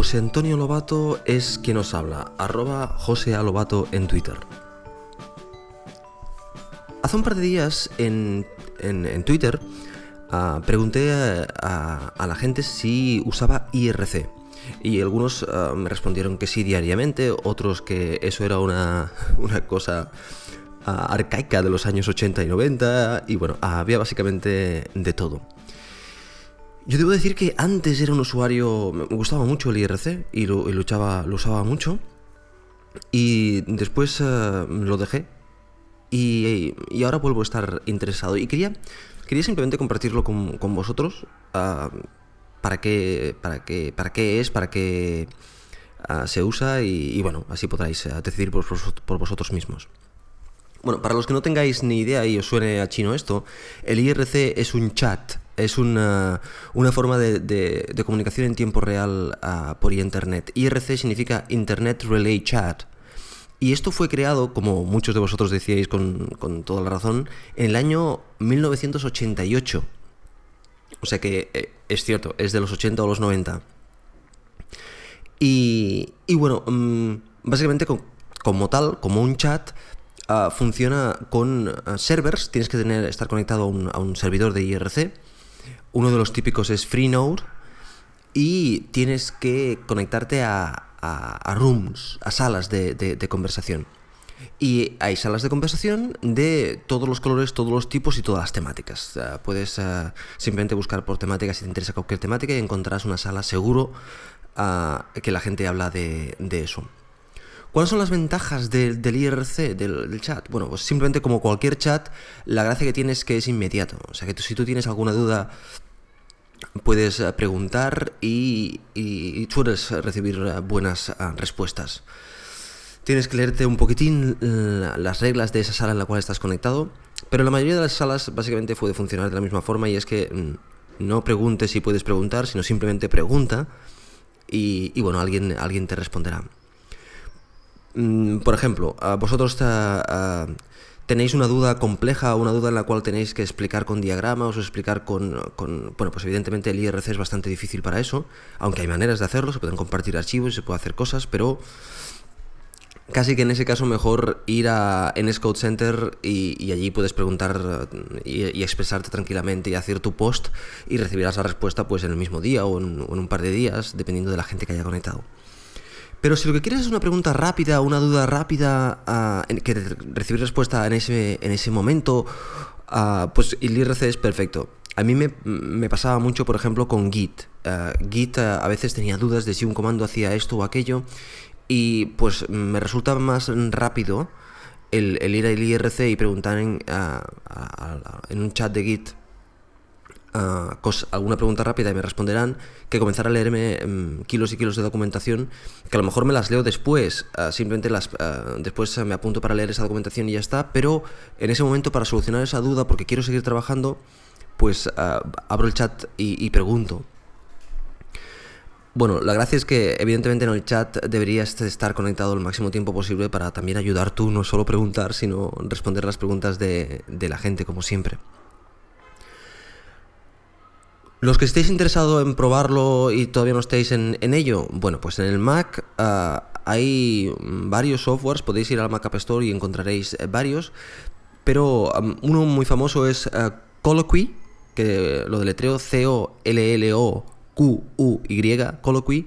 José Antonio Lobato es quien os habla, arroba José A. En Twitter. Hace un par de días en, Twitter ah, pregunté a, la gente si usaba IRC. Y algunos ah, me respondieron que sí diariamente, otros que eso era una, una cosa ah, arcaica de los años 80 y 90, y bueno, había básicamente de todo. Yo debo decir que antes era un usuario, me gustaba mucho el IRC y lo, usaba mucho. Y después eh, lo dejé. Y, ahora vuelvo a estar interesado. Y quería, quería simplemente compartirlo con, vosotros. Ah, para, qué, para, qué, para qué es, para qué ah, se usa. Y, bueno, así podráis eh, decidir por, por vosotros mismos. Bueno, para los que no tengáis ni idea y os suene a chino esto, el IRC es un chat es una, forma de, comunicación en tiempo real ah, por Internet. IRC significa Internet Relay Chat. Y esto fue creado, como muchos de vosotros decíais con, toda la razón, en el año 1988. O sea que eh, es cierto, es de los 80 o los 90. Y, bueno, mm, básicamente como tal, como un chat, ah, funciona con ah, servers. Tienes que tener, estar conectado a un servidor de IRC uno de los típicos es Freenode y tienes que conectarte a, rooms, a salas de, conversación. Y hay salas de conversación de todos los colores, todos los tipos y todas las temáticas. puedes uh, simplemente buscar por temática si te interesa cualquier temática y encontrarás una sala seguro uh, que la gente habla de, eso. ¿Cuáles son las ventajas del IRC, del, chat? Bueno, pues simplemente como cualquier chat, la gracia que tiene es que es inmediato. O sea, que si tú tienes alguna duda, puedes eh, preguntar y, y, sueles recibir eh, buenas eh, respuestas. Tienes que leerte un poquitín las reglas de esa sala en la cual estás conectado, pero la mayoría de las salas básicamente puede funcionar de la misma forma y es que mm, no preguntes si puedes preguntar, sino simplemente pregunta y, bueno, alguien, alguien te responderá. Mm, por ejemplo, vosotros tenéis una duda compleja, una duda en la cual tenéis que explicar con diagramas o explicar con, Bueno, pues evidentemente el IRC es bastante difícil para eso, aunque hay maneras de hacerlo, se pueden compartir archivos, se puede hacer cosas, pero casi que en ese caso mejor ir a NSCode Center y, allí puedes preguntar y, expresarte tranquilamente y hacer tu post y recibirás la respuesta pues en el mismo día o en un par de días, dependiendo de la gente que haya conectado. Pero si lo que quieres es una pregunta rápida, una duda rápida, ah, que recibir respuesta en ese, en ese momento, uh, pues el IRC es perfecto. A mí me, pasaba mucho, por ejemplo, con Git. Ah, Git a veces tenía dudas de si un comando hacía esto o aquello, y pues me resulta más rápido el, ir al IRC y preguntar en, en un chat de Git alguna pregunta rápida y me responderán, que comenzar a leerme mm, kilos y kilos de documentación, que a lo mejor me las leo después, ah, simplemente las ah, después me apunto para leer esa documentación y ya está, pero en ese momento para solucionar esa duda, porque quiero seguir trabajando, pues ah, abro el chat y, pregunto. Bueno, la gracia es que evidentemente en el chat deberías estar conectado el máximo tiempo posible para también ayudar tú, no solo preguntar, sino responder las preguntas de la gente, como siempre. Los que estéis interesados en probarlo y todavía no estéis en, ello, bueno, pues en el Mac ah, hay varios softwares, podéis ir al Mac App Store y encontraréis eh, varios, pero uno muy famoso es uh, Colloquy, que lo deletreo C-O-L-L-O-Q-U-Y, Colloquy.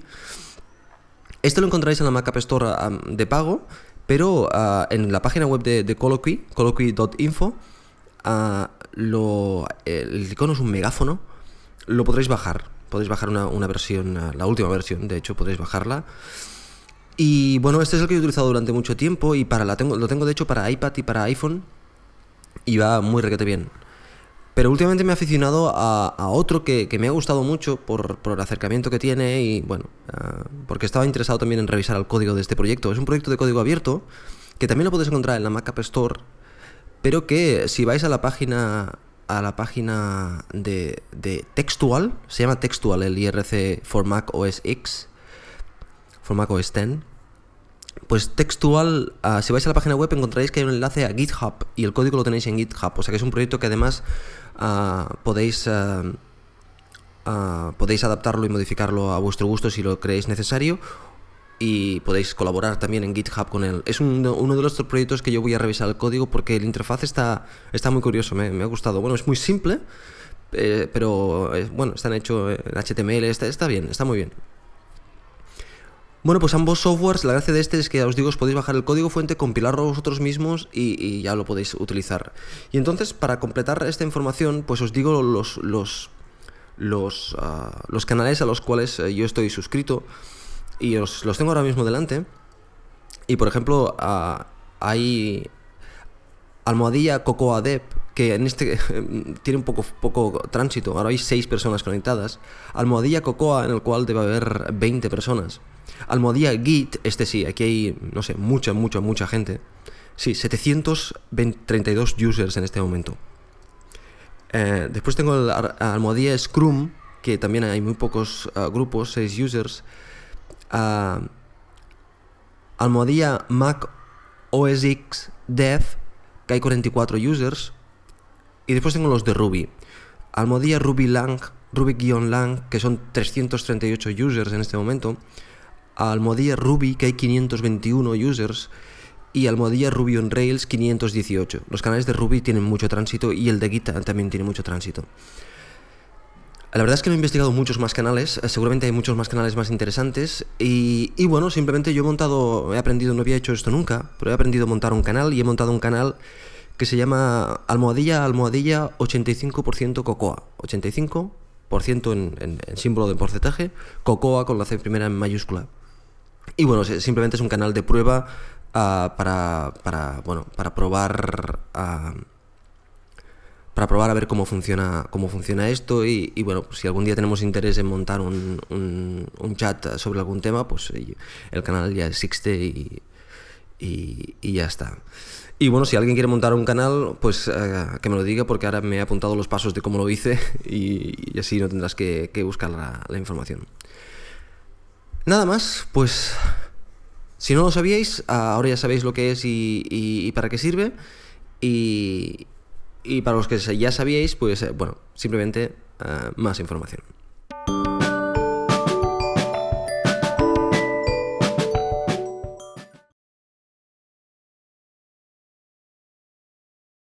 Este lo encontraréis en la Mac App Store de pago, pero ah, en la página web de, de Colloquy, colloquy.info, el icono es un megáfono lo podréis bajar. Podéis bajar una, versión, la última versión, de hecho, podréis bajarla. Y bueno, este es el que he utilizado durante mucho tiempo y para la tengo, lo tengo de hecho para iPad y para iPhone y va muy requete bien. Pero últimamente me he aficionado a, otro que, me ha gustado mucho por, el acercamiento que tiene y bueno, ah, porque estaba interesado también en revisar el código de este proyecto. Es un proyecto de código abierto que también lo podéis encontrar en la Mac App Store, pero que si vais a la página a la página de, de Textual, se llama Textual el IRC for Mac OS X, for Mac OS X. Pues Textual, ah, si vais a la página web encontraréis que hay un enlace a GitHub y el código lo tenéis en GitHub, o sea que es un proyecto que además ah, podéis, ah, podéis adaptarlo y modificarlo a vuestro gusto si lo creéis necesario y podéis colaborar también en GitHub con él. Es uno de los proyectos que yo voy a revisar el código porque el interfaz está, está muy curioso, me, ha gustado. Bueno, es muy simple, eh, pero eh, bueno, están hechos en HTML, está, está bien, está muy bien. Bueno, pues ambos softwares, la gracia de este es que os digo, os podéis bajar el código fuente, compilarlo vosotros mismos y, ya lo podéis utilizar. Y entonces, para completar esta información, pues os digo los, los, los, ah, los canales a los cuales eh, yo estoy suscrito y os los tengo ahora mismo delante. Y por ejemplo, hay almohadilla Cocoa Dev, que en este tiene un poco, poco tránsito. Ahora hay 6 personas conectadas. Almohadilla Cocoa, en el cual debe haber 20 personas. Almohadilla Git, este sí, aquí hay, no sé, mucha, mucha, mucha gente. Sí, 732 users en este momento. Eh, después tengo el almohadilla Scrum, que también hay muy pocos ah, grupos, 6 users uh, almohadilla Mac OS X Dev, que hay 44 users. Y después tengo los de Ruby. Almohadilla Ruby Lang, Ruby-Lang, que son 338 users en este momento. Almohadilla Ruby, que hay 521 users. Y almohadilla Ruby on Rails 518. Los canales de Ruby tienen mucho tránsito y el de Git también tiene mucho tránsito. La verdad es que no he investigado muchos más canales, eh, seguramente hay muchos más canales más interesantes y, bueno, simplemente yo he montado, he aprendido, no había hecho esto nunca, pero he aprendido a montar un canal y he montado un canal que se llama almohadilla, almohadilla 85% cocoa, 85% en, símbolo de porcentaje, cocoa con la C primera en mayúscula. Y bueno, simplemente es un canal de prueba ah, para, para, bueno, para probar... Uh, para probar a ver cómo funciona, cómo funciona esto y, bueno, pues si algún día tenemos interés en montar un, un, chat sobre algún tema, pues el canal ya existe y, y, ya está. Y bueno, si alguien quiere montar un canal, pues eh, que me lo diga porque ahora me he apuntado los pasos de cómo lo hice y, así no tendrás que, buscar la, la, información. Nada más, pues si no lo sabíais, ahora ya sabéis lo que es y para qué sirve. Y, y para los que ya sabíais, pues eh, bueno, simplemente eh, más información.